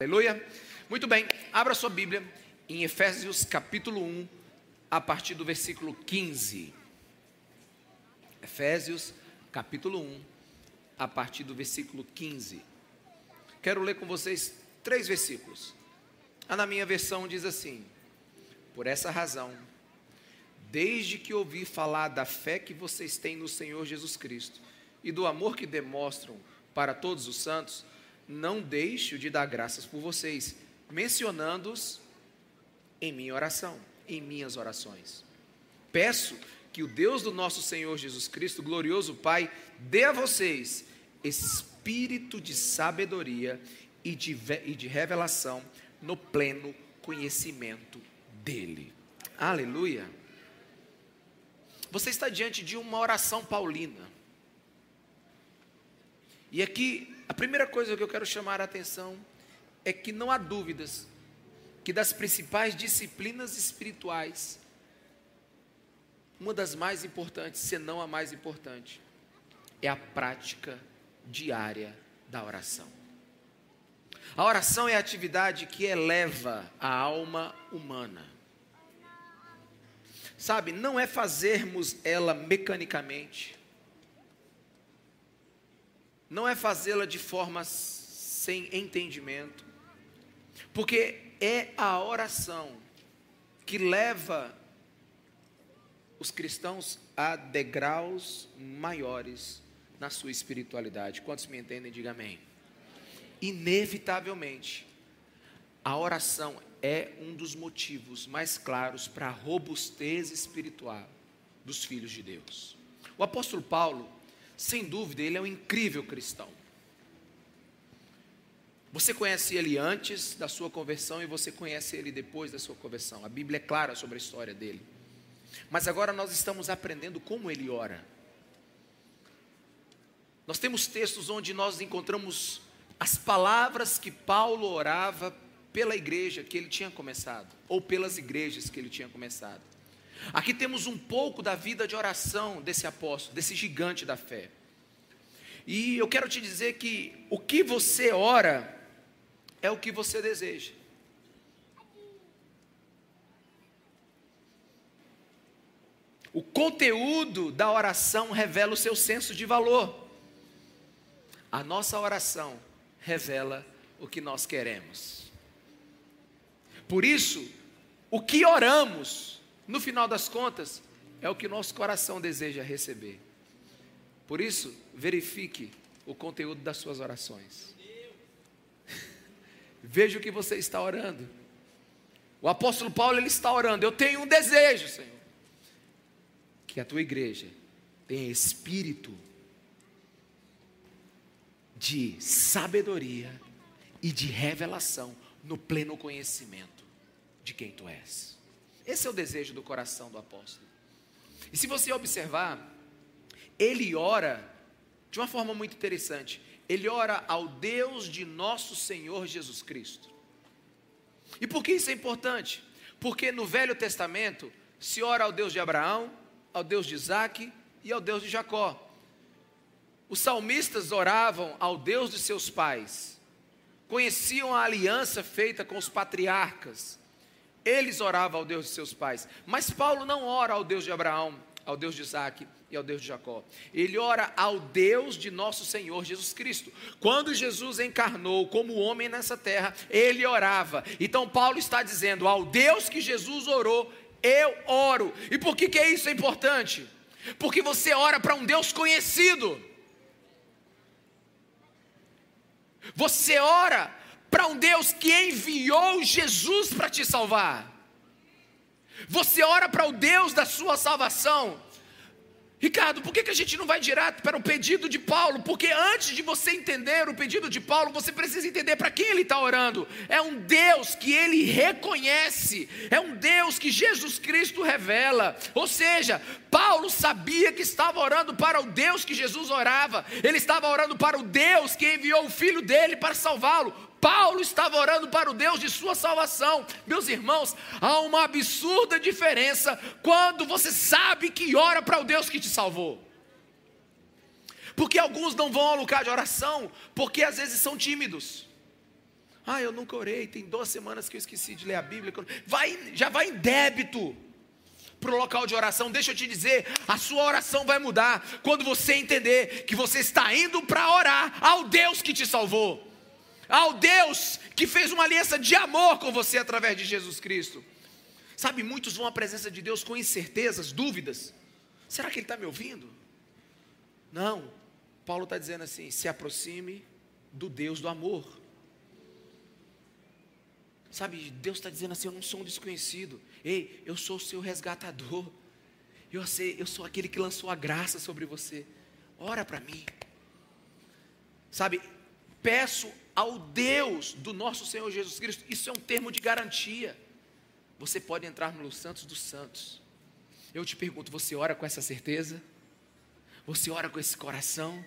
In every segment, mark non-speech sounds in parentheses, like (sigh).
Aleluia. Muito bem, abra sua Bíblia em Efésios capítulo 1, a partir do versículo 15. Efésios capítulo 1, a partir do versículo 15. Quero ler com vocês três versículos. A na minha versão diz assim: Por essa razão, desde que ouvi falar da fé que vocês têm no Senhor Jesus Cristo e do amor que demonstram para todos os santos, não deixo de dar graças por vocês, mencionando-os em minha oração, em minhas orações. Peço que o Deus do nosso Senhor Jesus Cristo, glorioso Pai, dê a vocês espírito de sabedoria e de, e de revelação no pleno conhecimento dEle. Aleluia. Você está diante de uma oração paulina. E aqui a primeira coisa que eu quero chamar a atenção é que não há dúvidas que das principais disciplinas espirituais, uma das mais importantes, se não a mais importante, é a prática diária da oração. A oração é a atividade que eleva a alma humana. Sabe, não é fazermos ela mecanicamente, não é fazê-la de forma sem entendimento, porque é a oração que leva os cristãos a degraus maiores na sua espiritualidade. Quantos me entendem, diga amém. Inevitavelmente, a oração é um dos motivos mais claros para a robustez espiritual dos filhos de Deus. O apóstolo Paulo, sem dúvida, ele é um incrível cristão. Você conhece ele antes da sua conversão e você conhece ele depois da sua conversão. A Bíblia é clara sobre a história dele. Mas agora nós estamos aprendendo como ele ora. Nós temos textos onde nós encontramos as palavras que Paulo orava pela igreja que ele tinha começado, ou pelas igrejas que ele tinha começado. Aqui temos um pouco da vida de oração desse apóstolo, desse gigante da fé. E eu quero te dizer que o que você ora é o que você deseja. O conteúdo da oração revela o seu senso de valor. A nossa oração revela o que nós queremos. Por isso, o que oramos no final das contas, é o que nosso coração deseja receber. Por isso, verifique o conteúdo das suas orações. (laughs) Veja o que você está orando. O apóstolo Paulo ele está orando. Eu tenho um desejo, Senhor, que a tua igreja tenha espírito de sabedoria e de revelação no pleno conhecimento de quem tu és. Esse é o desejo do coração do apóstolo. E se você observar, ele ora de uma forma muito interessante. Ele ora ao Deus de nosso Senhor Jesus Cristo. E por que isso é importante? Porque no Velho Testamento se ora ao Deus de Abraão, ao Deus de Isaac e ao Deus de Jacó. Os salmistas oravam ao Deus de seus pais, conheciam a aliança feita com os patriarcas, eles oravam ao Deus de seus pais. Mas Paulo não ora ao Deus de Abraão, ao Deus de Isaac e ao Deus de Jacó. Ele ora ao Deus de nosso Senhor Jesus Cristo. Quando Jesus encarnou como homem nessa terra, ele orava. Então Paulo está dizendo: ao Deus que Jesus orou, eu oro. E por que, que é isso importante? Porque você ora para um Deus conhecido. Você ora para um Deus que enviou Jesus para te salvar. Você ora para o Deus da sua salvação. Ricardo, por que, que a gente não vai direto para o pedido de Paulo? Porque antes de você entender o pedido de Paulo, você precisa entender para quem ele está orando. É um Deus que ele reconhece, é um Deus que Jesus Cristo revela. Ou seja, Paulo sabia que estava orando para o Deus que Jesus orava, ele estava orando para o Deus que enviou o filho dele para salvá-lo. Paulo estava orando para o Deus de sua salvação. Meus irmãos, há uma absurda diferença quando você sabe que ora para o Deus que te salvou. Porque alguns não vão ao lugar de oração porque às vezes são tímidos. Ah, eu nunca orei, tem duas semanas que eu esqueci de ler a Bíblia. Vai, já vai em débito para o local de oração. Deixa eu te dizer, a sua oração vai mudar quando você entender que você está indo para orar ao Deus que te salvou, ao Deus que fez uma aliança de amor com você através de Jesus Cristo. Sabe, muitos vão à presença de Deus com incertezas, dúvidas. Será que Ele está me ouvindo? Não. Paulo está dizendo assim: se aproxime do Deus do amor. Sabe, Deus está dizendo assim: eu não sou um desconhecido. Ei, eu sou o seu resgatador. Eu, sei, eu sou aquele que lançou a graça sobre você. Ora para mim. Sabe, peço ao Deus do nosso Senhor Jesus Cristo. Isso é um termo de garantia. Você pode entrar no Santos dos Santos. Eu te pergunto: você ora com essa certeza? Você ora com esse coração?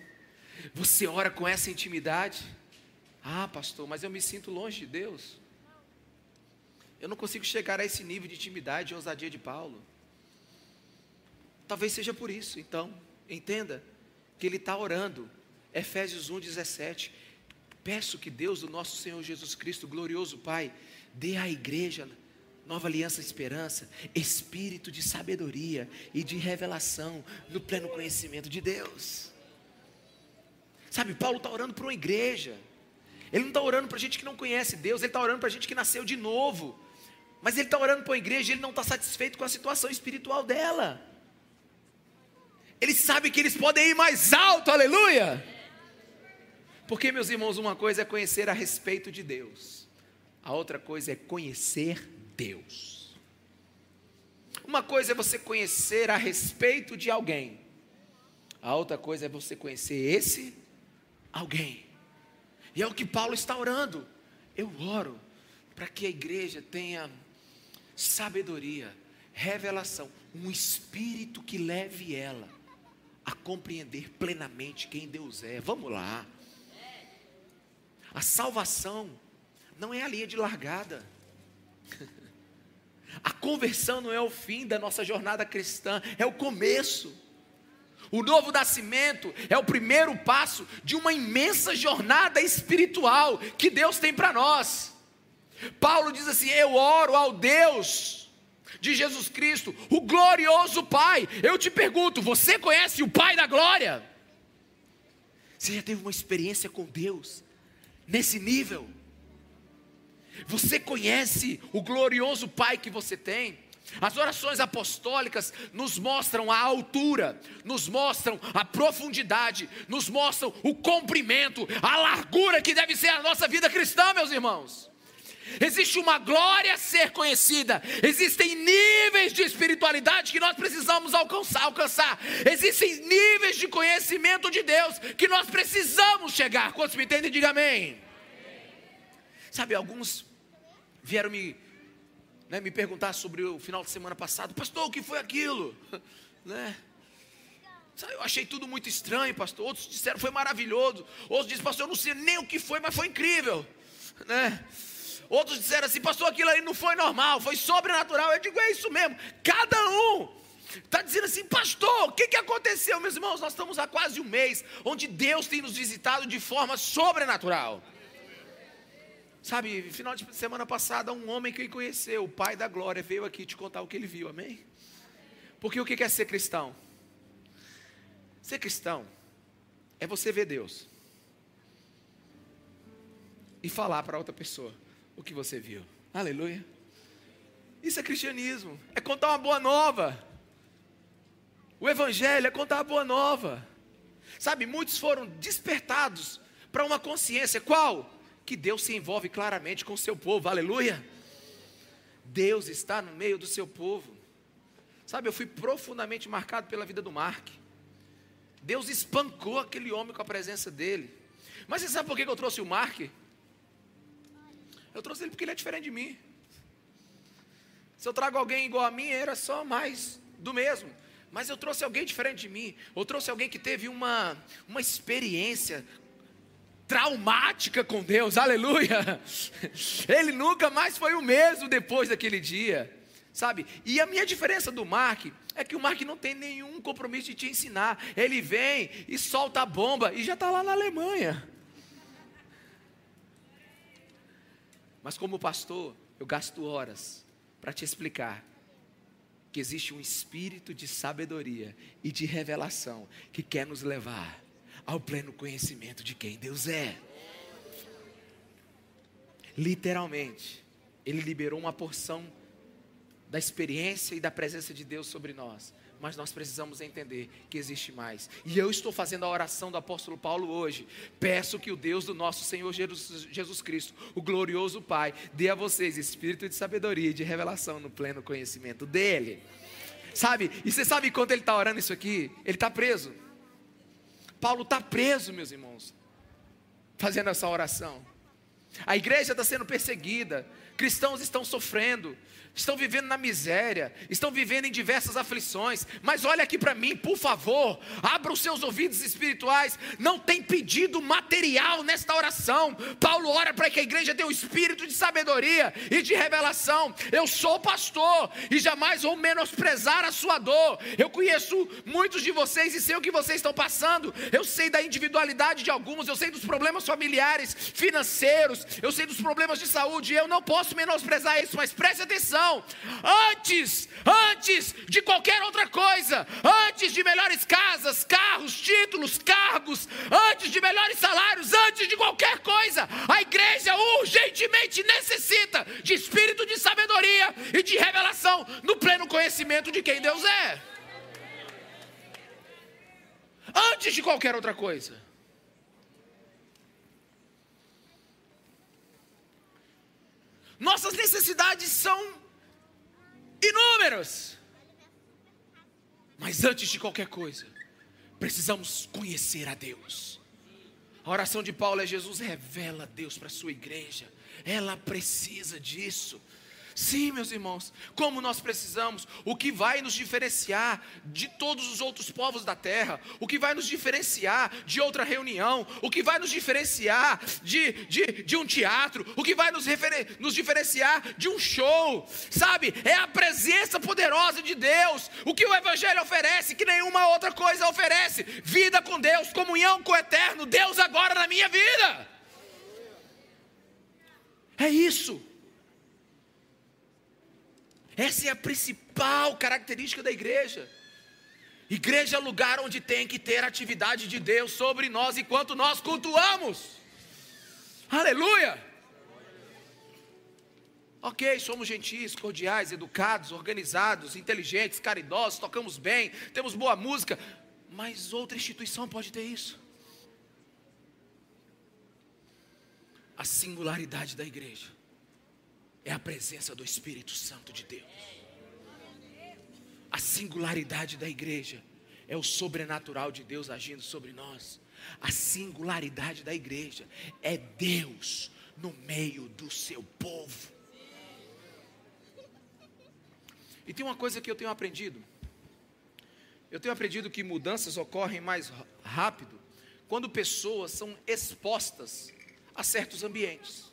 Você ora com essa intimidade? Ah, pastor, mas eu me sinto longe de Deus. Eu não consigo chegar a esse nível de intimidade e ousadia de Paulo. Talvez seja por isso, então, entenda que ele está orando. Efésios 1,17. Peço que Deus, do nosso Senhor Jesus Cristo, glorioso Pai, dê à igreja nova aliança esperança, espírito de sabedoria e de revelação no pleno conhecimento de Deus. Sabe, Paulo está orando para uma igreja. Ele não está orando para gente que não conhece Deus, ele está orando para gente que nasceu de novo. Mas ele está orando para a igreja e ele não está satisfeito com a situação espiritual dela. Ele sabe que eles podem ir mais alto, aleluia. Porque, meus irmãos, uma coisa é conhecer a respeito de Deus, a outra coisa é conhecer Deus. Uma coisa é você conhecer a respeito de alguém, a outra coisa é você conhecer esse alguém. E é o que Paulo está orando. Eu oro para que a igreja tenha sabedoria, revelação, um espírito que leve ela a compreender plenamente quem Deus é. Vamos lá. A salvação não é a linha de largada. (laughs) A conversão não é o fim da nossa jornada cristã, é o começo. O novo nascimento é o primeiro passo de uma imensa jornada espiritual que Deus tem para nós. Paulo diz assim: Eu oro ao Deus de Jesus Cristo, o glorioso Pai. Eu te pergunto: você conhece o Pai da glória? Você já teve uma experiência com Deus nesse nível? Você conhece o glorioso Pai que você tem? As orações apostólicas nos mostram a altura, nos mostram a profundidade, nos mostram o comprimento, a largura que deve ser a nossa vida cristã, meus irmãos. Existe uma glória a ser conhecida. Existem níveis de espiritualidade que nós precisamos alcançar, alcançar. Existem níveis de conhecimento de Deus que nós precisamos chegar. Quantos me entendem? Diga amém. Sabe, alguns vieram me, né, me perguntar sobre o final de semana passado. Pastor, o que foi aquilo? (laughs) né? Eu achei tudo muito estranho, pastor. Outros disseram foi maravilhoso. Outros disseram, pastor, eu não sei nem o que foi, mas foi incrível. (laughs) Né? Outros disseram assim, pastor, aquilo aí não foi normal, foi sobrenatural. Eu digo, é isso mesmo. Cada um está dizendo assim, pastor, o que, que aconteceu, meus irmãos? Nós estamos há quase um mês, onde Deus tem nos visitado de forma sobrenatural. Sabe, final de semana passada, um homem que conheceu, o Pai da Glória, veio aqui te contar o que ele viu, amém? Porque o que é ser cristão? Ser cristão é você ver Deus e falar para outra pessoa o que você viu. Aleluia. Isso é cristianismo, é contar uma boa nova. O evangelho é contar a boa nova. Sabe, muitos foram despertados para uma consciência, qual? Que Deus se envolve claramente com o seu povo, aleluia. Deus está no meio do seu povo. Sabe, eu fui profundamente marcado pela vida do Mark. Deus espancou aquele homem com a presença dele. Mas você sabe por que eu trouxe o Mark? Eu trouxe ele porque ele é diferente de mim. Se eu trago alguém igual a mim, era só mais do mesmo. Mas eu trouxe alguém diferente de mim. Eu trouxe alguém que teve uma, uma experiência traumática com Deus, aleluia. (laughs) Ele nunca mais foi o mesmo depois daquele dia, sabe? E a minha diferença do Mark é que o Mark não tem nenhum compromisso de te ensinar. Ele vem e solta a bomba e já está lá na Alemanha. Mas como pastor, eu gasto horas para te explicar que existe um espírito de sabedoria e de revelação que quer nos levar ao pleno conhecimento de quem Deus é. Literalmente, ele liberou uma porção da experiência e da presença de Deus sobre nós. Mas nós precisamos entender que existe mais. E eu estou fazendo a oração do apóstolo Paulo hoje. Peço que o Deus do nosso Senhor Jesus Cristo, o glorioso Pai, dê a vocês espírito de sabedoria e de revelação no pleno conhecimento dEle. Sabe? E você sabe quando ele está orando isso aqui? Ele está preso. Paulo está preso, meus irmãos, fazendo essa oração. A igreja está sendo perseguida, cristãos estão sofrendo, estão vivendo na miséria, estão vivendo em diversas aflições, mas olha aqui para mim, por favor, abra os seus ouvidos espirituais. Não tem pedido material nesta oração. Paulo ora para que a igreja tenha um espírito de sabedoria e de revelação. Eu sou pastor e jamais vou menosprezar a sua dor. Eu conheço muitos de vocês e sei o que vocês estão passando. Eu sei da individualidade de alguns, eu sei dos problemas familiares, financeiros, eu sei dos problemas de saúde. Eu não posso menosprezar isso, mas preste atenção Antes, antes de qualquer outra coisa, antes de melhores casas, carros, títulos, cargos, antes de melhores salários, antes de qualquer coisa, a igreja urgentemente necessita de espírito de sabedoria e de revelação no pleno conhecimento de quem Deus é. Antes de qualquer outra coisa. Nossas necessidades são inúmeros. Mas antes de qualquer coisa, precisamos conhecer a Deus. A oração de Paulo é: Jesus revela Deus para a sua igreja. Ela precisa disso. Sim, meus irmãos, como nós precisamos, o que vai nos diferenciar de todos os outros povos da terra, o que vai nos diferenciar de outra reunião, o que vai nos diferenciar de, de, de um teatro, o que vai nos, refer, nos diferenciar de um show, sabe? É a presença poderosa de Deus, o que o Evangelho oferece, que nenhuma outra coisa oferece: vida com Deus, comunhão com o Eterno, Deus agora na minha vida. É isso. Essa é a principal característica da igreja. Igreja é lugar onde tem que ter atividade de Deus sobre nós enquanto nós cultuamos. Aleluia! Ok, somos gentis, cordiais, educados, organizados, inteligentes, caridosos, tocamos bem, temos boa música, mas outra instituição pode ter isso. A singularidade da igreja é a presença do Espírito Santo de Deus. A singularidade da igreja é o sobrenatural de Deus agindo sobre nós. A singularidade da igreja é Deus no meio do seu povo. E tem uma coisa que eu tenho aprendido. Eu tenho aprendido que mudanças ocorrem mais rápido quando pessoas são expostas a certos ambientes.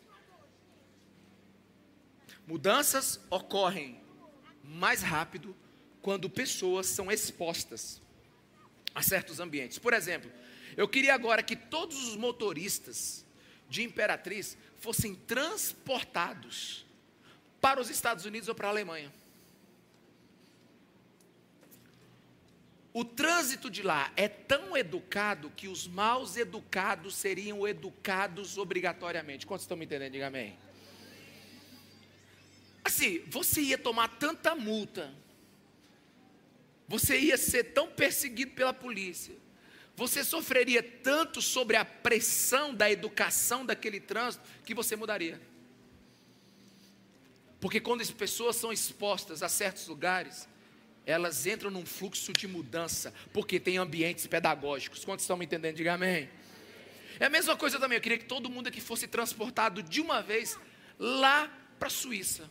Mudanças ocorrem mais rápido quando pessoas são expostas a certos ambientes. Por exemplo, eu queria agora que todos os motoristas de Imperatriz fossem transportados para os Estados Unidos ou para a Alemanha. O trânsito de lá é tão educado que os maus educados seriam educados obrigatoriamente. Quantos estão me entendendo? Diga amém. Assim, você ia tomar tanta multa, você ia ser tão perseguido pela polícia, você sofreria tanto sobre a pressão da educação daquele trânsito que você mudaria. Porque quando as pessoas são expostas a certos lugares, elas entram num fluxo de mudança, porque tem ambientes pedagógicos. Quantos estão me entendendo? Diga amém. É a mesma coisa também, eu queria que todo mundo aqui fosse transportado de uma vez lá para a Suíça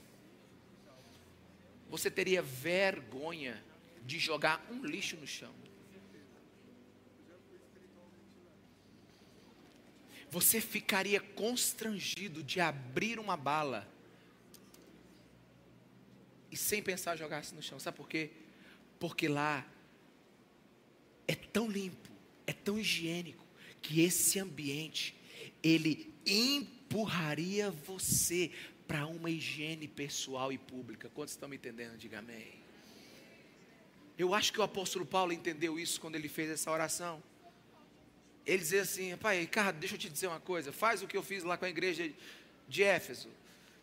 você teria vergonha de jogar um lixo no chão. Você ficaria constrangido de abrir uma bala e sem pensar jogar-se no chão. Sabe por quê? Porque lá é tão limpo, é tão higiênico que esse ambiente ele empurraria você para uma higiene pessoal e pública. Quantos estão me entendendo? Diga amém. Eu acho que o apóstolo Paulo entendeu isso quando ele fez essa oração. Ele dizia assim: Pai, Ricardo, deixa eu te dizer uma coisa. Faz o que eu fiz lá com a igreja de Éfeso.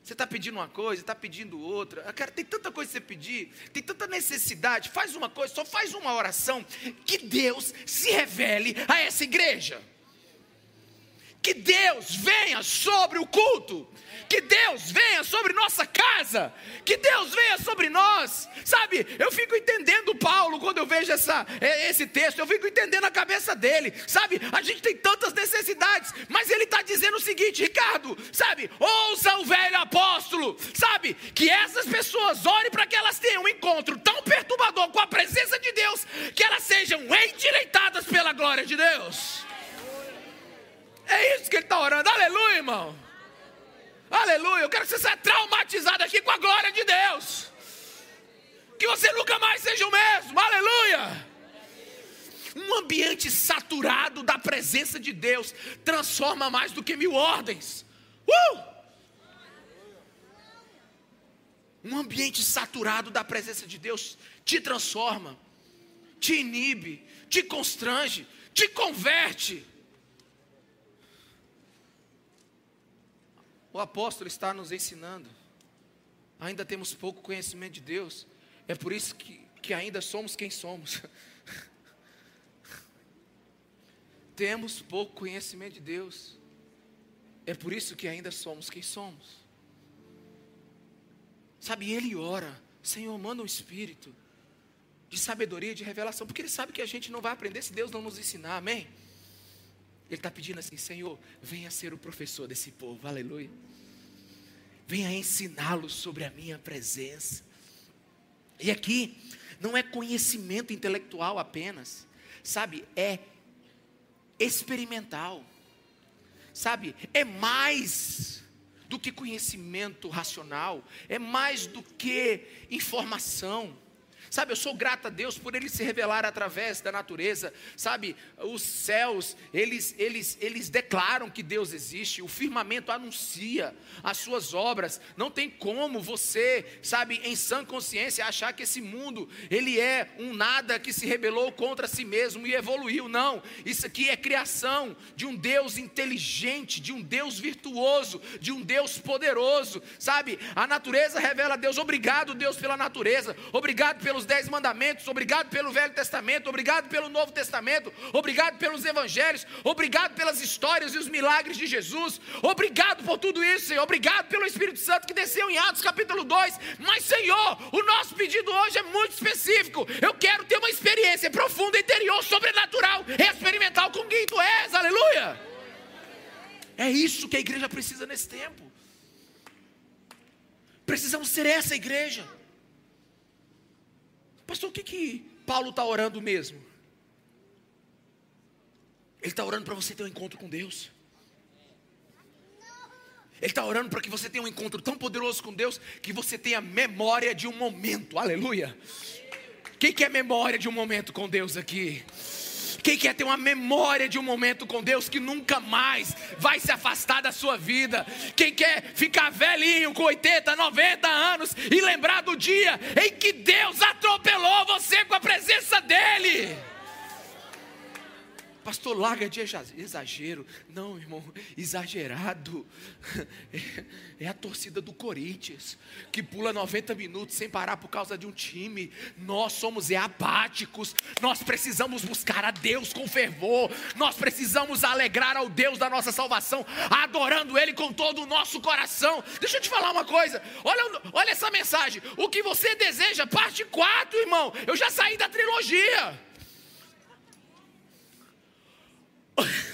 Você está pedindo uma coisa, está pedindo outra. Cara, tem tanta coisa para você pedir, tem tanta necessidade. Faz uma coisa, só faz uma oração. Que Deus se revele a essa igreja que Deus venha sobre o culto, que Deus venha sobre nossa casa, que Deus venha sobre nós, sabe? Eu fico entendendo Paulo quando eu vejo essa, é, esse texto, eu fico entendendo a cabeça dele, sabe? A gente tem tantas necessidades, mas ele está dizendo o seguinte, Ricardo, sabe? Ouça o velho apóstolo, sabe? Que essas pessoas orem para que elas tenham um encontro tão perturbador com a presença de Deus, que elas sejam endireitadas pela glória de Deus. É isso que ele está orando. Aleluia, irmão. Aleluia. Eu quero que você saia traumatizado aqui com a glória de Deus. Que você nunca mais seja o mesmo. Aleluia. Um ambiente saturado da presença de Deus transforma mais do que mil ordens. Uh! Um ambiente saturado da presença de Deus te transforma, te inibe, te constrange, te converte. O apóstolo está nos ensinando. Ainda temos pouco conhecimento de Deus. É por isso que, que ainda somos quem somos. (laughs) temos pouco conhecimento de Deus. É por isso que ainda somos quem somos. Sabe, ele ora, Senhor, manda um espírito de sabedoria, de revelação, porque ele sabe que a gente não vai aprender se Deus não nos ensinar, amém? Ele está pedindo assim: Senhor, venha ser o professor desse povo, aleluia. Venha ensiná-los sobre a minha presença. E aqui, não é conhecimento intelectual apenas, sabe? É experimental, sabe? É mais do que conhecimento racional, é mais do que informação Sabe, eu sou grato a Deus por Ele se revelar através da natureza. Sabe, os céus, eles, eles, eles declaram que Deus existe. O firmamento anuncia as suas obras. Não tem como você, sabe, em sã consciência, achar que esse mundo, ele é um nada que se rebelou contra si mesmo e evoluiu. Não, isso aqui é criação de um Deus inteligente, de um Deus virtuoso, de um Deus poderoso. Sabe, a natureza revela a Deus. Obrigado, Deus, pela natureza. Obrigado pelos dez mandamentos, obrigado pelo Velho Testamento, obrigado pelo Novo Testamento, obrigado pelos Evangelhos, obrigado pelas histórias e os milagres de Jesus, obrigado por tudo isso, Senhor, obrigado pelo Espírito Santo que desceu em Atos capítulo 2. Mas, Senhor, o nosso pedido hoje é muito específico. Eu quero ter uma experiência profunda, interior, sobrenatural, experimental com quem tu és, aleluia. É isso que a igreja precisa nesse tempo. Precisamos ser essa igreja. Pastor, o que, que Paulo está orando mesmo? Ele está orando para você ter um encontro com Deus. Ele está orando para que você tenha um encontro tão poderoso com Deus que você tenha memória de um momento. Aleluia. Quem quer memória de um momento com Deus aqui? Quem quer ter uma memória de um momento com Deus que nunca mais vai se afastar da sua vida? Quem quer ficar velhinho com 80, 90 anos e lembrar do dia em que Deus atropelou você com a presença dEle? Pastor, larga de exagero. Não, irmão, exagerado. (laughs) É, é, a torcida do Corinthians, que pula 90 minutos sem parar por causa de um time. Nós somos apáticos. Nós precisamos buscar a Deus com fervor. Nós precisamos alegrar ao Deus da nossa salvação, adorando Ele com todo o nosso coração. Deixa eu te falar uma coisa. Olha, olha essa mensagem. O que você deseja, parte 4, irmão. Eu já saí da trilogia.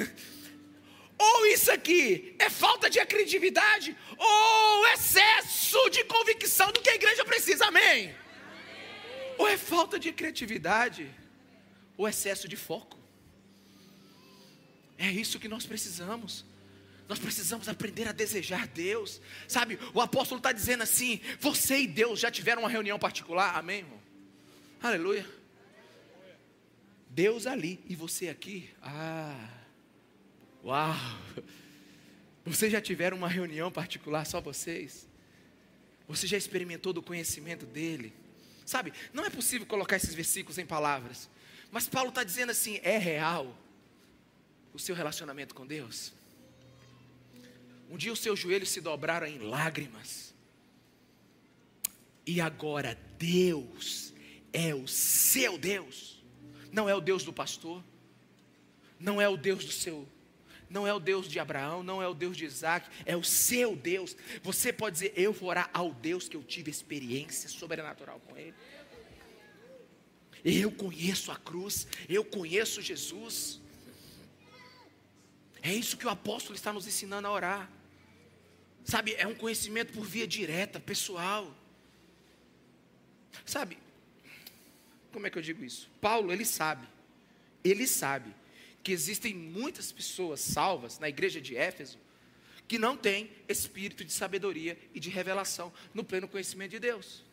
(laughs) ou isso aqui é falta de criatividade, ou excesso de convicção do que a igreja precisa, amém? Ou é falta de criatividade, ou excesso de foco. É isso que nós precisamos. Nós precisamos aprender a desejar Deus. Sabe, o apóstolo está dizendo assim: você e Deus já tiveram uma reunião particular, amém, irmão? Aleluia. Deus ali e você aqui. Ah, uau! Vocês já tiveram uma reunião particular, só vocês? Você já experimentou do conhecimento dele? Sabe, não é possível colocar esses versículos em palavras, mas Paulo está dizendo assim: é real o seu relacionamento com Deus? Um dia os seus joelhos se dobraram em lágrimas, e agora Deus é o seu Deus, não é o Deus do pastor, não é o Deus do seu não é o Deus de Abraão, não é o Deus de Isaac, é o seu Deus. Você pode dizer, eu vou orar ao Deus que eu tive experiência sobrenatural com Ele. Eu conheço a cruz, eu conheço Jesus. É isso que o apóstolo está nos ensinando a orar. Sabe, é um conhecimento por via direta, pessoal. Sabe, como é que eu digo isso? Paulo, ele sabe, ele sabe que existem muitas pessoas salvas na igreja de Éfeso que não têm espírito de sabedoria e de revelação no pleno conhecimento de Deus.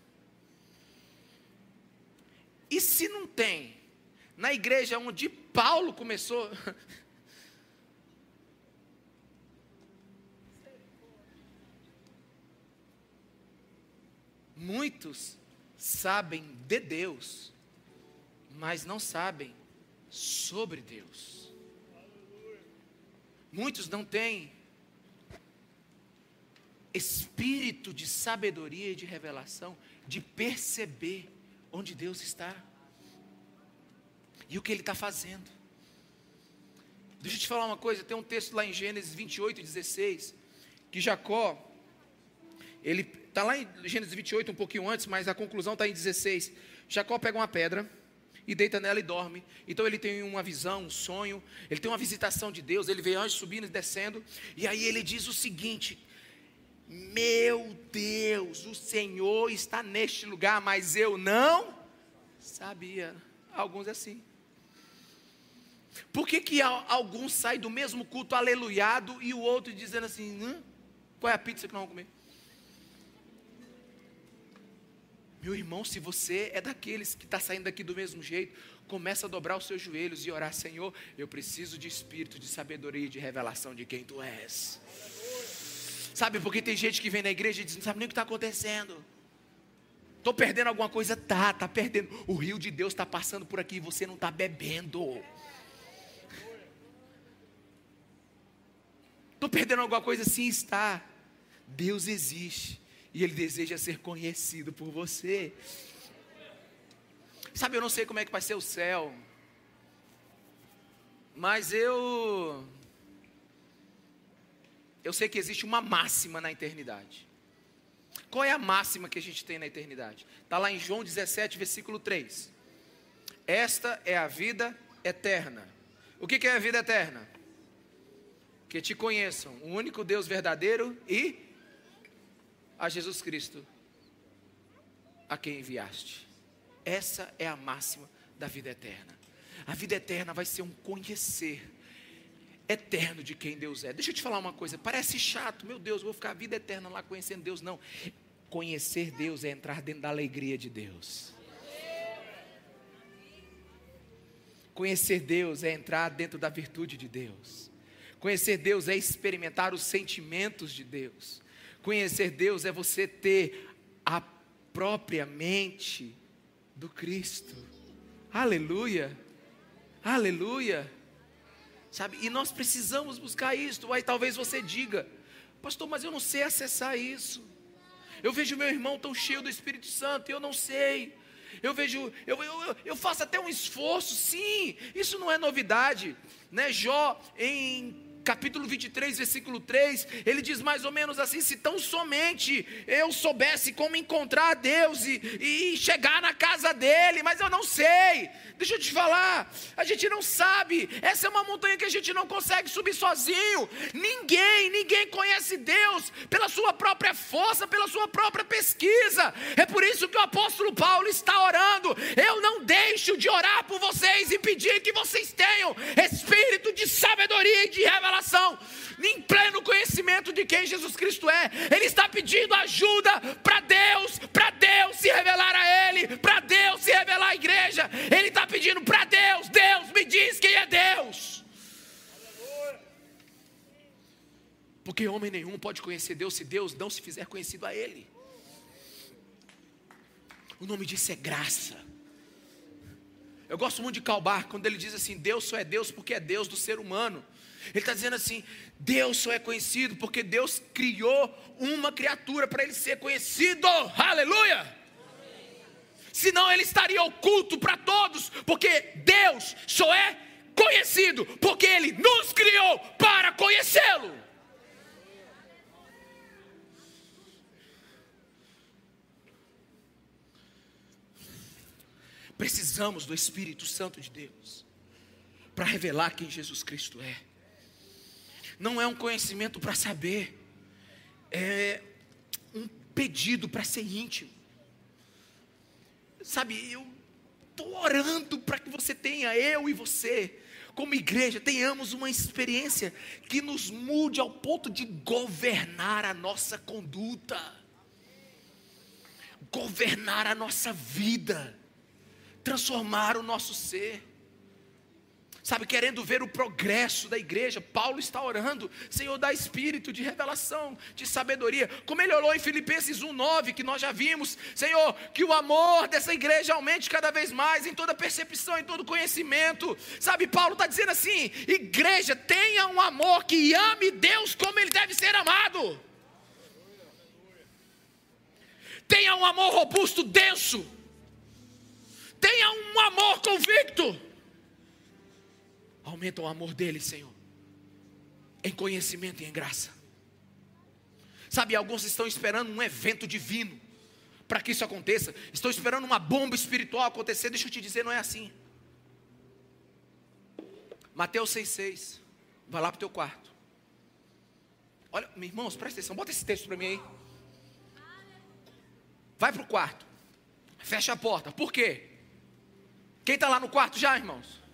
E se não tem, na igreja onde Paulo começou, (laughs) muitos sabem de Deus, mas não sabem sobre Deus. Muitos não têm espírito de sabedoria e de revelação, de perceber onde Deus está e o que Ele está fazendo. Deixa eu te falar uma coisa: tem um texto lá em Gênesis 28, 16, que Jacó, ele está lá em Gênesis 28, um pouquinho antes, mas a conclusão está em 16. Jacó pega uma pedra e deita nela e dorme. Então ele tem uma visão, um sonho, ele tem uma visitação de Deus, ele vê anjos subindo e descendo, e aí ele diz o seguinte: Meu Deus, o Senhor está neste lugar, mas eu não sabia. Alguns assim. Por que, que alguns saem do mesmo culto aleluiado e o outro dizendo assim: hum, qual é a pizza que nós vamos comer? Meu irmão, se você é daqueles que está saindo daqui do mesmo jeito, começa a dobrar os seus joelhos e orar, Senhor, eu preciso de espírito, de sabedoria e de revelação de quem Tu és. Sabe, porque tem gente que vem na igreja e diz, não sabe nem o que está acontecendo. Estou perdendo alguma coisa? Tá, está perdendo. O rio de Deus está passando por aqui e você não está bebendo. Estou perdendo alguma coisa? Sim, está. Deus existe e Ele deseja ser conhecido por você. Sabe, eu não sei como é que vai ser o céu, mas eu. Eu sei que existe uma máxima na eternidade. Qual é a máxima que a gente tem na eternidade? Está lá em João 17, versículo 3. Esta é a vida eterna. O que, que é a vida eterna? Que te conheçam, o único Deus verdadeiro e a Jesus Cristo, a quem enviaste. Essa é a máxima da vida eterna. A vida eterna vai ser um conhecer eterno de quem Deus é. Deixa eu te falar uma coisa, parece chato, meu Deus, vou ficar a vida eterna lá conhecendo Deus. Não. Conhecer Deus é entrar dentro da alegria de Deus. Conhecer Deus é entrar dentro da virtude de Deus. Conhecer Deus é experimentar os sentimentos de Deus. Conhecer Deus é você ter a própria mente do Cristo. Aleluia. Aleluia. Sabe? E nós precisamos buscar isso. Aí talvez você diga: "Pastor, mas eu não sei acessar isso. Eu vejo meu irmão tão cheio do Espírito Santo e eu não sei. Eu vejo, eu, eu, eu faço até um esforço, sim, isso não é novidade. Né? Jó, em capítulo 23, versículo 3, ele diz mais ou menos assim: se tão somente eu soubesse como encontrar Deus e, e chegar na casa dele, mas eu não sei. Deixa eu te falar, a gente não sabe. Essa é uma montanha que a gente não consegue subir sozinho. Ninguém, ninguém conhece Deus pela sua própria força, pela sua própria pesquisa. É por isso que o apóstolo Paulo está orando. Eu não deixo de orar por vocês e pedir que vocês tenham espírito de sabedoria e de revelação, em pleno conhecimento de quem Jesus Cristo é. Ele está pedindo ajuda para Deus, para Deus se revelar a Ele, para Deus se revelar à igreja. Ele está pedindo para Deus: Deus me diz quem é Deus. Porque homem nenhum pode conhecer Deus se Deus não se fizer conhecido a Ele. O nome disso é graça. Eu gosto muito de Calbar quando ele diz assim: Deus só é Deus porque é Deus do ser humano. Ele está dizendo assim: Deus só é conhecido porque Deus criou uma criatura para ele ser conhecido. Aleluia! Senão ele estaria oculto para todos, porque Deus só é conhecido porque ele nos criou para conhecê-lo. Precisamos do Espírito Santo de Deus para revelar quem Jesus Cristo é. Não é um conhecimento para saber, é um pedido para ser íntimo. Sabe, eu estou orando para que você tenha, eu e você, como igreja, tenhamos uma experiência que nos mude ao ponto de governar a nossa conduta, governar a nossa vida transformar o nosso ser. Sabe, querendo ver o progresso da igreja, Paulo está orando, Senhor, dá espírito de revelação, de sabedoria, como ele orou em Filipenses 1,9, que nós já vimos, Senhor, que o amor dessa igreja aumente cada vez mais, em toda percepção, em todo conhecimento. Sabe, Paulo está dizendo assim: igreja, tenha um amor que ame Deus como ele deve ser amado. Tenha um amor robusto, denso Tenha um amor convicto. Aumenta o amor dele, Senhor. Em conhecimento e em graça. Sabe, alguns estão esperando um evento divino para que isso aconteça. Estão esperando uma bomba espiritual acontecer. Deixa eu te dizer, não é assim. Mateus 6,6. Vai lá para o teu quarto. Olha, irmãos, presta atenção. Bota esse texto para mim aí. Vai para o quarto. Fecha a porta. Por quê? Quem está lá no quarto já, irmãos?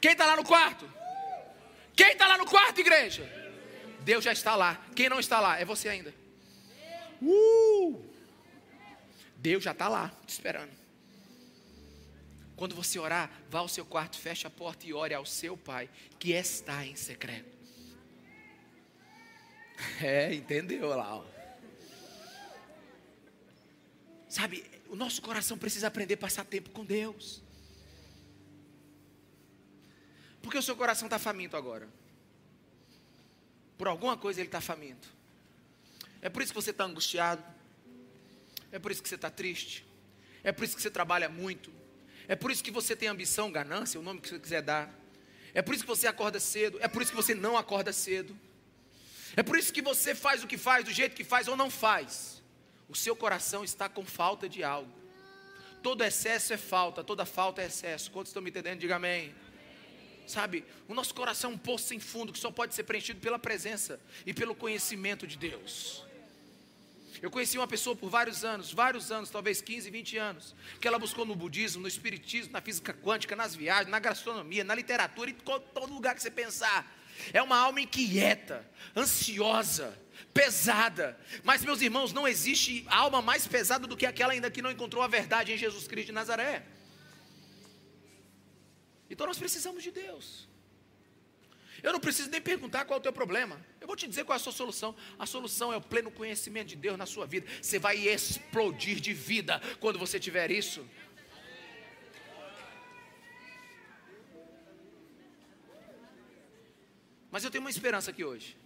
Quem está lá no quarto? Quem está lá no quarto, igreja? Deus já está lá. Quem não está lá? É você ainda. Uh! Deus já está lá, te esperando. Quando você orar, vá ao seu quarto, feche a porta e ore ao seu pai, que está em secreto. (laughs) É, entendeu lá? Ó. Sabe, o nosso coração precisa aprender a passar tempo com Deus. Porque o seu coração está faminto agora. Por alguma coisa ele está faminto. É por isso que você está angustiado. É por isso que você está triste. É por isso que você trabalha muito. É por isso que você tem ambição, ganância, o nome que você quiser dar. É por isso que você acorda cedo. É por isso que você não acorda cedo. É por isso que você faz o que faz, do jeito que faz ou não faz o seu coração está com falta de algo. Todo excesso é falta, toda falta é excesso. Quantos estão me entendendo? Diga amém. Sabe, o nosso coração é um poço sem fundo que só pode ser preenchido pela presença e pelo conhecimento de Deus. Eu conheci uma pessoa por vários anos, vários anos, talvez 15, 20 anos, que ela buscou no budismo, no espiritismo, na física quântica, nas viagens, na gastronomia, na literatura, em todo lugar que você pensar. É uma alma inquieta, ansiosa, pesada. Mas, meus irmãos, não existe alma mais pesada do que aquela ainda que não encontrou a verdade em Jesus Cristo de Nazaré. Então nós precisamos de Deus. Eu não preciso nem perguntar qual é o teu problema. Eu vou te dizer qual é a sua solução. A solução é o pleno conhecimento de Deus na sua vida. Você vai explodir de vida quando você tiver isso. Mas eu tenho uma esperança aqui hoje.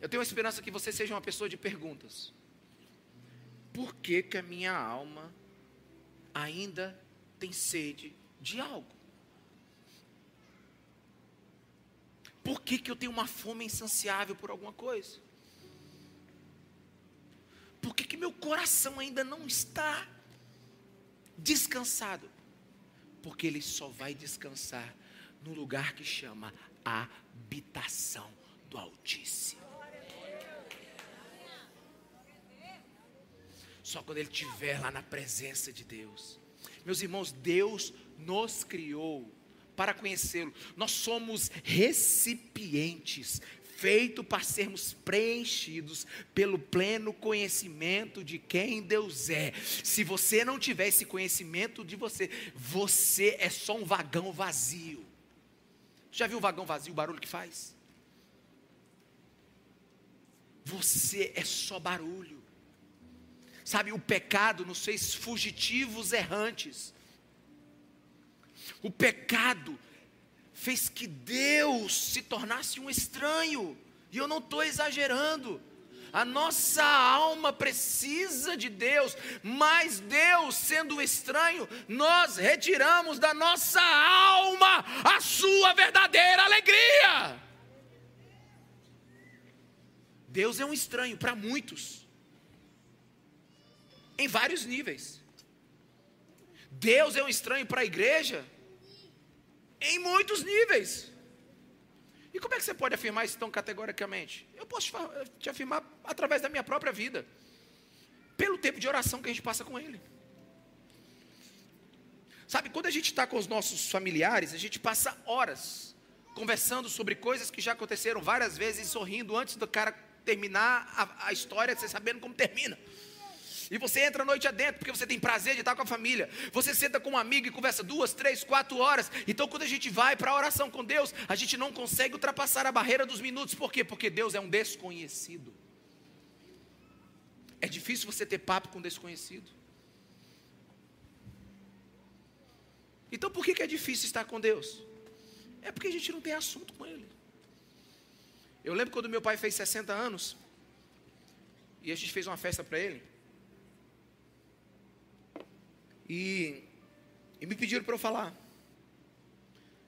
Eu tenho a esperança que você seja uma pessoa de perguntas. Por que, que a minha alma ainda tem sede de algo? Por que, que eu tenho uma fome insaciável por alguma coisa? Por que, que meu coração ainda não está descansado? Porque ele só vai descansar no lugar que chama habitação do Altíssimo. Só quando ele estiver lá na presença de Deus. Meus irmãos, Deus nos criou para conhecê-lo. Nós somos recipientes, feito para sermos preenchidos pelo pleno conhecimento de quem Deus é. Se você não tiver esse conhecimento de você, você é só um vagão vazio. Já viu um vagão vazio, o barulho que faz? Você é só barulho. Sabe, o pecado nos fez fugitivos errantes. O pecado fez que Deus se tornasse um estranho. E eu não estou exagerando. A nossa alma precisa de Deus, mas Deus, sendo estranho, nós retiramos da nossa alma a sua verdadeira alegria. Deus é um estranho para muitos, em vários níveis. Deus é um estranho para a igreja, em muitos níveis. E como é que você pode afirmar isso tão categoricamente? Eu posso te afirmar através da minha própria vida, pelo tempo de oração que a gente passa com Ele. Sabe, quando a gente está com os nossos familiares, a gente passa horas conversando sobre coisas que já aconteceram várias vezes, sorrindo antes do cara terminar a, a história, você sabendo como termina. E você entra a noite adentro, porque você tem prazer de estar com a família. Você senta com um amigo e conversa duas, três, quatro horas. Então, quando a gente vai para a oração com Deus, a gente não consegue ultrapassar a barreira dos minutos. Por quê? Porque Deus é um desconhecido. É difícil você ter papo com um desconhecido. Então, por que, é difícil estar com Deus? É porque a gente não tem assunto com Ele. Eu lembro quando meu pai fez 60 anos, e a gente fez uma festa para ele. E, e me pediram para eu falar.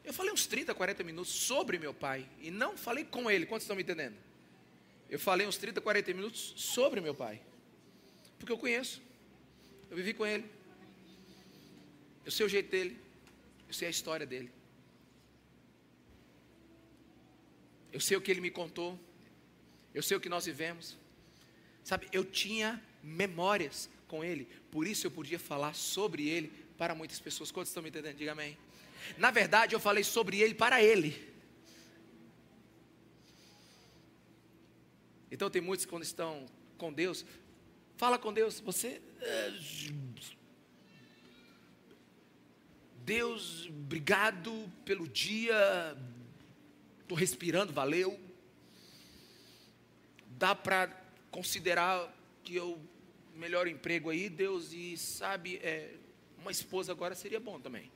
Eu falei uns 30, 40 minutos sobre meu pai. E não falei com ele, quantos estão me entendendo? Eu falei uns 30, 40 minutos sobre meu pai. Porque eu conheço. Eu vivi com ele. Eu sei o jeito dele. Eu sei a história dele. Eu sei o que ele me contou. Eu sei o que nós vivemos. Sabe, eu tinha memórias com ele, por isso eu podia falar sobre ele para muitas pessoas. Quantos estão me entendendo? Diga amém. Na verdade, eu falei sobre ele para ele. Então tem muitos que quando estão com Deus, fala com Deus, você Deus, obrigado pelo dia, estou respirando, valeu. Dá para considerar que eu melhor emprego aí, Deus, e sabe, é, uma esposa agora seria bom também.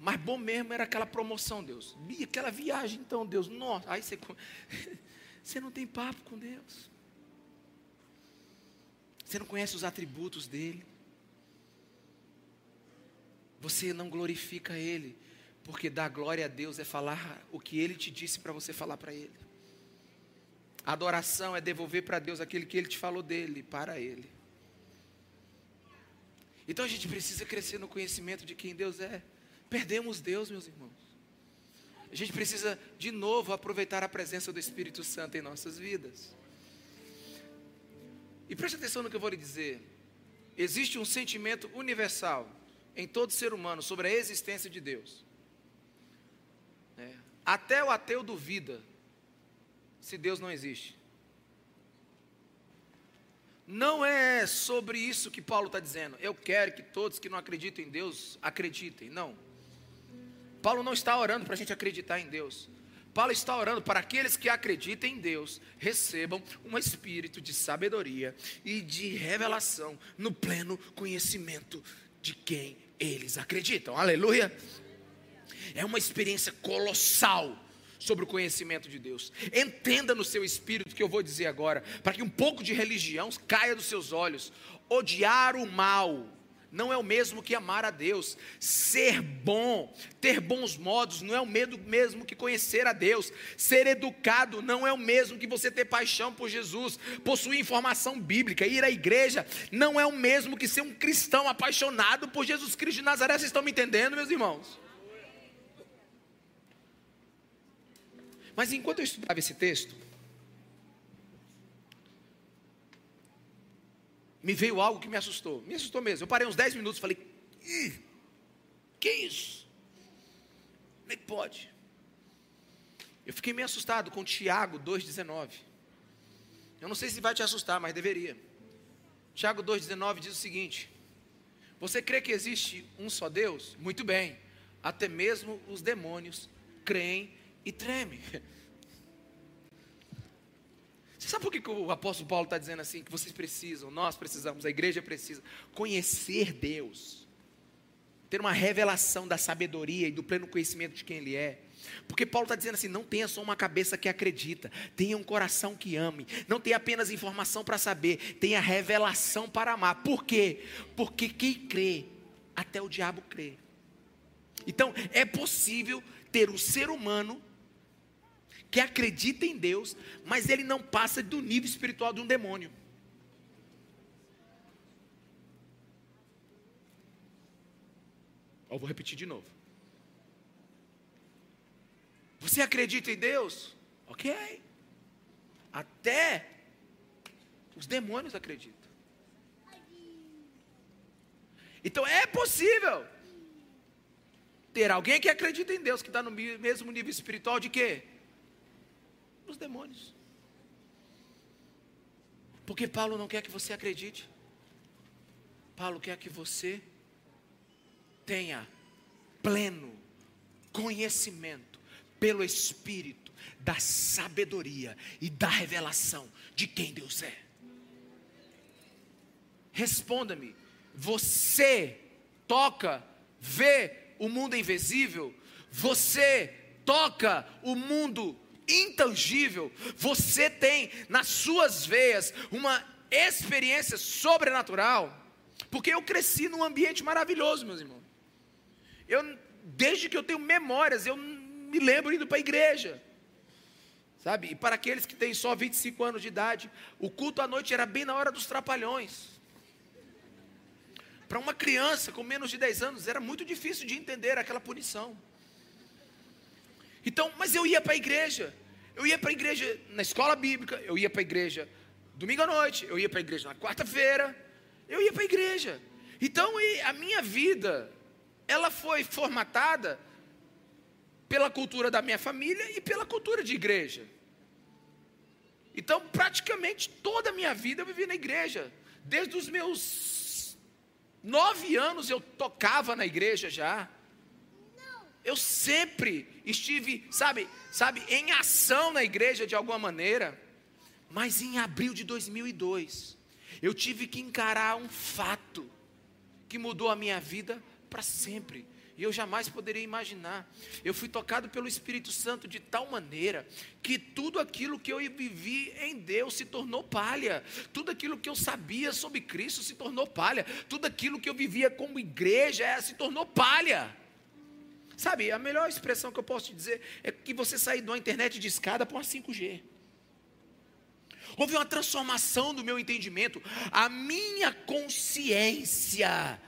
Mas bom mesmo era aquela promoção, Deus. Aquela viagem, então, Deus. Nossa, aí você, (laughs) você não tem papo com Deus. Você não conhece os atributos dele. Você não glorifica ele. Porque dar glória a Deus é falar o que ele te disse para você falar para ele. Adoração é devolver para Deus aquilo que Ele te falou dele, para Ele. Então a gente precisa crescer no conhecimento de quem Deus é. Perdemos Deus, meus irmãos. A gente precisa de novo aproveitar a presença do Espírito Santo em nossas vidas. E preste atenção no que eu vou lhe dizer. Existe um sentimento universal em todo ser humano sobre a existência de Deus. É. Até o ateu duvida se Deus não existe. Não é sobre isso que Paulo está dizendo. Eu quero que todos que não acreditam em Deus acreditem. Não. Paulo não está orando para a gente acreditar em Deus. Paulo está orando para aqueles que acreditem em Deus recebam um espírito de sabedoria e de revelação no pleno conhecimento de quem eles acreditam. Aleluia! É uma experiência colossal sobre o conhecimento de Deus. Entenda no seu espírito o que eu vou dizer agora, para que um pouco de religião caia dos seus olhos. Odiar o mal não é o mesmo que amar a Deus. Ser bom, ter bons modos, não é o mesmo que conhecer a Deus. Ser educado não é o mesmo que você ter paixão por Jesus. Possuir informação bíblica, ir à igreja, não é o mesmo que ser um cristão apaixonado por Jesus Cristo de Nazaré. Vocês estão me entendendo, meus irmãos? Mas enquanto eu estudava esse texto, me veio algo que me assustou. Me assustou mesmo. Eu parei uns 10 minutos e falei: que isso? Que pode? Eu fiquei meio assustado com Tiago 2,19. Eu não sei se vai te assustar, mas deveria. Tiago 2,19 diz o seguinte: Você crê que existe um só Deus? Muito bem. Até mesmo os demônios creem e treme. Você sabe por que, que o apóstolo Paulo está dizendo assim? Que vocês precisam, nós precisamos, a igreja precisa conhecer Deus, ter uma revelação da sabedoria e do pleno conhecimento de quem Ele é. Porque Paulo está dizendo assim: não tenha só uma cabeça que acredita, tenha um coração que ame, não tenha apenas informação para saber, tenha revelação para amar. Por quê? Porque quem crê, até o diabo crê. Então, é possível ter um ser humano que acredita em Deus, mas ele não passa do nível espiritual de um demônio. Eu vou repetir de novo. Você acredita em Deus? Ok. Até os demônios acreditam. Então é possível ter alguém que acredita em Deus, que está no mesmo nível espiritual de quê? Os demônios. Porque Paulo não quer que você acredite. Paulo quer que você tenha pleno conhecimento pelo Espírito da sabedoria e da revelação de quem Deus é. Responda-me, você toca, vê o mundo invisível? Você toca o mundo intangível? Você tem nas suas veias uma experiência sobrenatural? Porque eu cresci num ambiente maravilhoso, meus irmãos. Eu, desde que eu tenho memórias, eu me lembro indo para a igreja. Sabe? E para aqueles que têm só 25 anos de idade, o culto à noite era bem na hora dos trapalhões. Para uma criança com menos de 10 anos, era muito difícil de entender aquela punição. Então, mas eu ia para a igreja. Eu ia para a igreja na escola bíblica, eu ia para a igreja domingo à noite, eu ia para a igreja na quarta-feira, eu ia para a igreja. Então, a minha vida ela foi formatada pela cultura da minha família e pela cultura de igreja. Então, praticamente toda a minha vida eu vivi na igreja. Desde os meus nove anos eu tocava na igreja já. Eu sempre estive, sabe, sabe, em ação na igreja de alguma maneira. Mas em abril de 2002, eu tive que encarar um fato que mudou a minha vida para sempre. E eu jamais poderia imaginar. Eu fui tocado pelo Espírito Santo de tal maneira que tudo aquilo que eu vivi em Deus se tornou palha. Tudo aquilo que eu sabia sobre Cristo se tornou palha. Tudo aquilo que eu vivia como igreja se tornou palha. Sabe, a melhor expressão que eu posso te dizer é que você sair de uma internet de escada para uma 5G. Houve uma transformação do meu entendimento. A minha consciência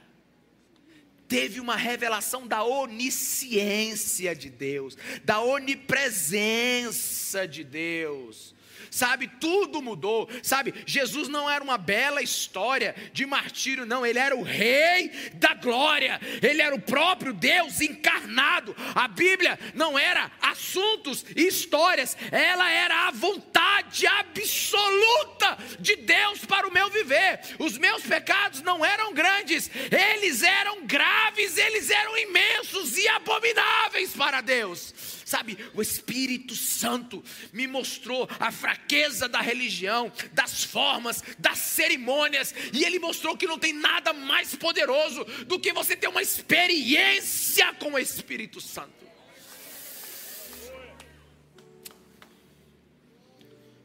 teve uma revelação da onisciência de Deus, da onipresença de Deus sabe? Tudo mudou, sabe? Jesus não era uma bela história de martírio, não, ele era o Rei da glória, ele era o próprio Deus encarnado. A Bíblia não era assuntos e histórias, ela era a vontade absoluta de Deus para o meu viver. Os meus pecados não eram grandes, eles eram graves, eles eram imensos e abomináveis para Deus. Sabe, o Espírito Santo me mostrou a fraqueza da religião, das formas, das cerimônias, e ele mostrou que não tem nada mais poderoso do que você ter uma experiência com o Espírito Santo.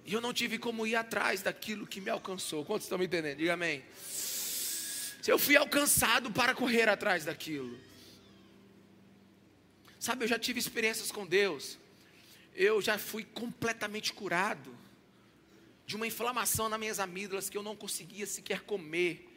E eu não tive como ir atrás daquilo que me alcançou. Quantos estão me entendendo? Diga amém. Eu fui alcançado para correr atrás daquilo. Sabe, eu já tive experiências com Deus. Eu já fui completamente curado de uma inflamação nas minhas amígdalas que eu não conseguia sequer comer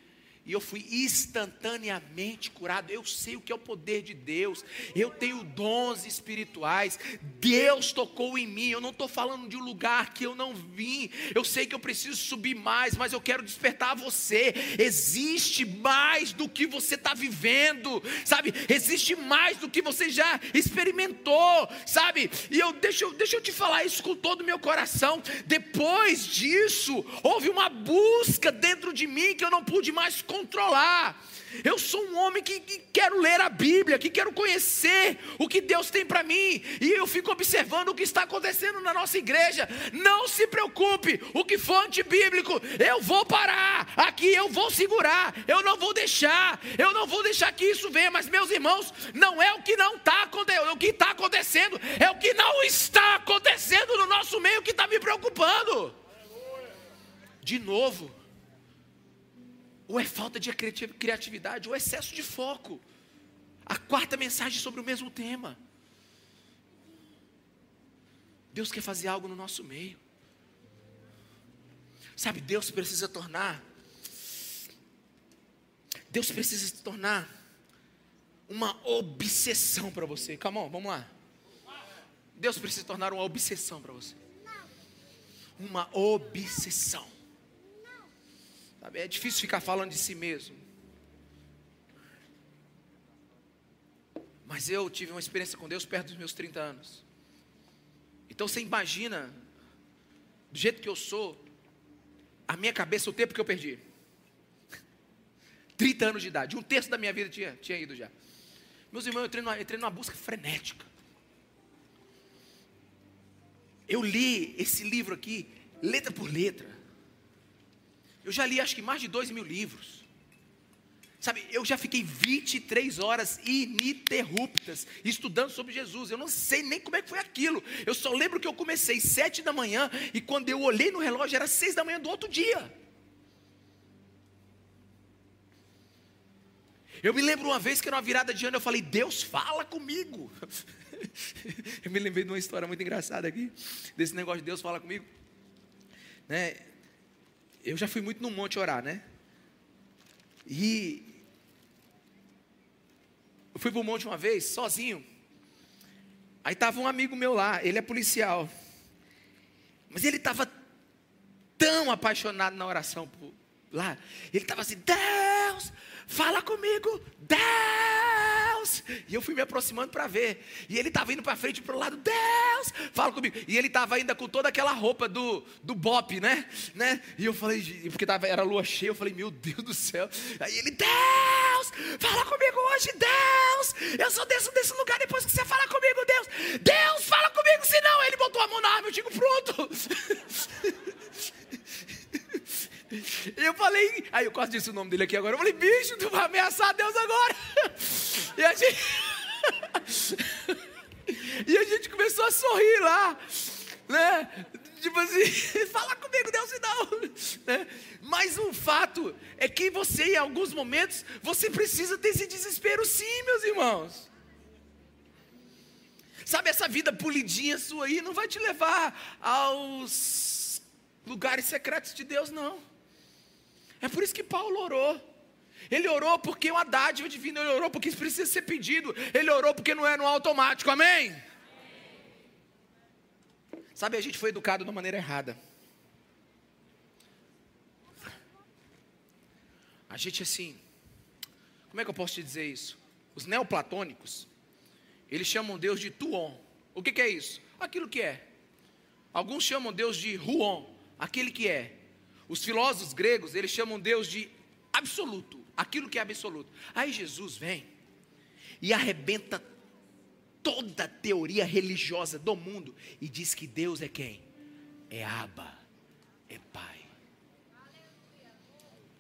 e eu fui instantaneamente curado. Eu sei o que é o poder de Deus, eu tenho dons espirituais. Deus tocou em mim. Eu não estou falando de um lugar que eu não vim. Eu sei que eu preciso subir mais, mas eu quero despertar você. Existe mais do que você está vivendo, sabe? Existe mais do que você já experimentou, sabe? E eu deixa, eu deixa eu te falar isso com todo o meu coração. Depois disso, houve uma busca dentro de mim que eu não pude mais controlar controlar. Eu sou um homem que, que, quero ler a Bíblia, que quero conhecer o que Deus tem para mim, e eu fico observando o que está acontecendo na nossa igreja. Não se preocupe, o que for antibíblico, eu vou parar, aqui eu vou segurar, eu não vou deixar, eu não vou deixar que isso venha, mas meus irmãos, não é o que não está acontecendo, o que está acontecendo, é o que não está acontecendo no nosso meio que está me preocupando. De novo, ou é falta de criatividade, ou excesso de foco. A quarta mensagem sobre o mesmo tema. Deus quer fazer algo no nosso meio. Sabe, Deus precisa tornar. Deus precisa se tornar uma obsessão para você. Calma, vamos lá. Deus precisa tornar uma obsessão para você. Uma obsessão. Sabe, é difícil ficar falando de si mesmo. Mas eu tive uma experiência com Deus perto dos meus 30 anos. Então você imagina, do jeito que eu sou, a minha cabeça, o tempo que eu perdi. (laughs) 30 anos de idade, um terço da minha vida tinha, tinha ido já. Meus irmãos, eu entrei numa, entrei numa busca frenética. Eu li esse livro aqui, letra por letra. Eu já li acho que mais de dois mil livros. Sabe, eu já fiquei 23 horas ininterruptas estudando sobre Jesus. Eu não sei nem como é que foi aquilo. Eu só lembro que eu comecei sete da manhã e quando eu olhei no relógio era seis da manhã do outro dia. Eu me lembro uma vez que era uma virada de ano, eu falei, Deus fala comigo. (laughs) eu me lembrei de uma história muito engraçada aqui, desse negócio de Deus fala comigo. Né? Eu já fui muito no monte orar, né? E eu fui para o monte uma vez, sozinho. Aí estava um amigo meu lá, ele é policial. Mas ele estava tão apaixonado na oração por, lá. Ele estava assim, Deus, fala comigo, Deus. E eu fui me aproximando para ver. E ele estava indo para frente para o lado, Deus, fala comigo. E ele estava ainda com toda aquela roupa do, do Bop, né? né? E eu falei, porque tava, era lua cheia, eu falei, meu Deus do céu. Aí ele, Deus, fala comigo hoje, Deus. Eu sou desse, desse lugar depois que você falar comigo, Deus. Deus, fala comigo, senão. Ele botou a mão na arma, eu digo, pronto. (laughs) E eu falei, aí eu quase disse o nome dele aqui agora. Eu falei, bicho, tu vai ameaçar Deus agora. E a gente. (laughs) E a gente começou a sorrir lá, né? Tipo assim, (laughs) fala comigo, Deus não. Né? Mas o fato é que você, em alguns momentos, você precisa ter esse desespero, sim, meus irmãos. Sabe, essa vida polidinha sua aí não vai te levar aos lugares secretos de Deus, não. É por isso que Paulo orou. Ele orou porque é uma dádiva divina, ele orou porque isso precisa ser pedido, ele orou porque não é no automático, amém? Sabe, a gente foi educado de uma maneira errada. A gente assim, como é que eu posso te dizer isso? Os neoplatônicos, eles chamam Deus de Tuon. O que, que é isso? Aquilo que é. Alguns chamam Deus de Ruon, aquele que é. Os filósofos gregos, eles chamam Deus de absoluto, aquilo que é absoluto. Aí Jesus vem e arrebenta toda a teoria religiosa do mundo e diz que Deus é quem? É Abba, é Pai.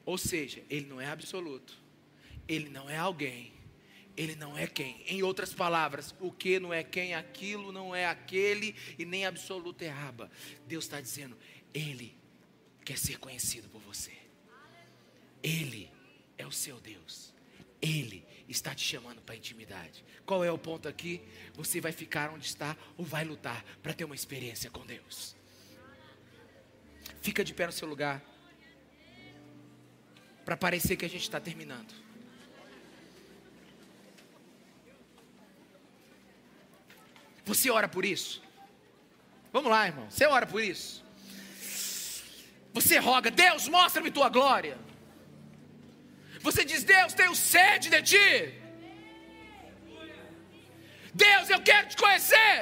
Ou seja, ele não é absoluto, ele não é alguém, ele não é quem. Em outras palavras, o que não é quem, aquilo não é aquele e nem absoluto é Abba. Deus está dizendo, ele quer ser conhecido por você. Ele é o seu Deus. Ele está te chamando para intimidade. Qual é o ponto aqui? Você vai ficar onde está ou vai lutar para ter uma experiência com Deus? Fica de pé no seu lugar. Para parecer que a gente está terminando. Você ora por isso? Vamos lá, irmão. Você ora por isso? Você roga, Deus, mostra-me tua glória. Você diz, Deus, tenho sede de ti. Deus, eu quero te conhecer.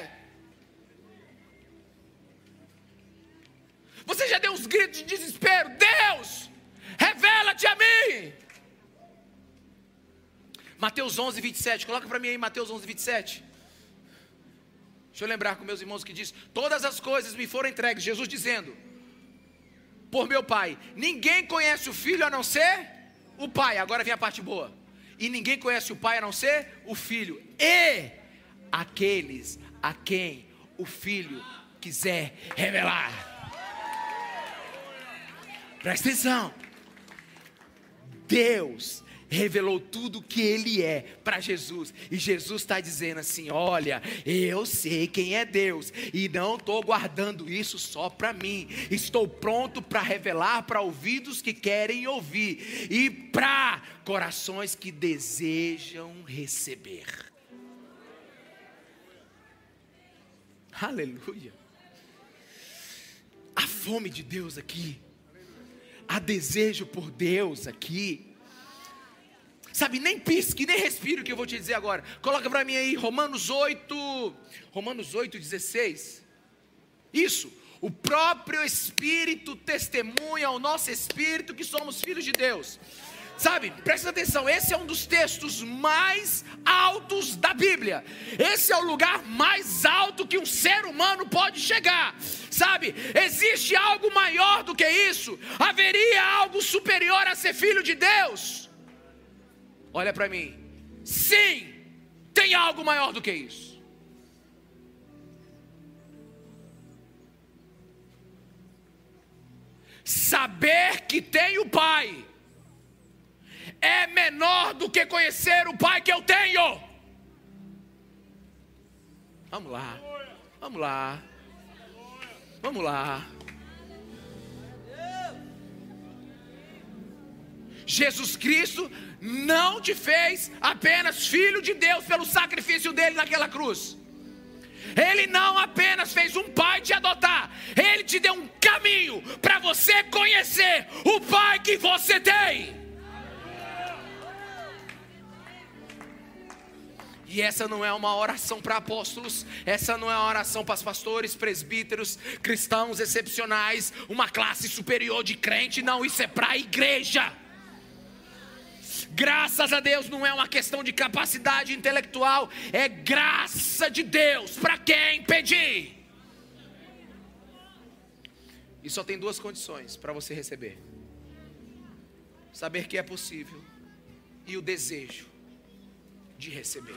Você já deu uns gritos de desespero, Deus, revela-te a mim. Mateus 11, 27. Coloca para mim aí Mateus 11, 27. Deixa eu lembrar com meus irmãos que diz: Todas as coisas me foram entregues. Jesus dizendo: Por meu Pai. Ninguém conhece o Filho a não ser o Pai. Agora vem a parte boa. E ninguém conhece o Pai a não ser o Filho. E aqueles a quem o Filho quiser revelar. Presta atenção. Deus revelou tudo que ele é para Jesus. E Jesus está dizendo assim: Olha, eu sei quem é Deus e não estou guardando isso só para mim. Estou pronto para revelar para ouvidos que querem ouvir e para corações que desejam receber. Aleluia. A fome de Deus aqui, há desejo por Deus aqui. Sabe, nem pisque, nem respire o que eu vou te dizer agora. Coloca para mim aí Romanos 8, Romanos 8, 16. Isso, o próprio Espírito testemunha ao nosso espírito que somos filhos de Deus. Sabe, presta atenção, esse é um dos textos mais altos da Bíblia. Esse é o lugar mais alto que um ser humano pode chegar. Sabe, existe algo maior do que isso? Haveria algo superior a ser filho de Deus? Olha para mim. Sim, tem algo maior do que isso. Saber que tem o Pai é menor do que conhecer o Pai que eu tenho. Vamos lá, vamos lá, vamos lá. Jesus Cristo não te fez apenas filho de Deus pelo sacrifício dele naquela cruz. Ele não apenas fez um pai te adotar, ele te deu um caminho para você conhecer o pai que você tem. E essa não é uma oração para apóstolos, essa não é uma oração para pastores, presbíteros, cristãos excepcionais, uma classe superior de crente, não, isso é para a igreja. Graças a Deus não é uma questão de capacidade intelectual, é graça de Deus para quem pedir. E só tem duas condições para você receber: saber que é possível e o desejo de receber.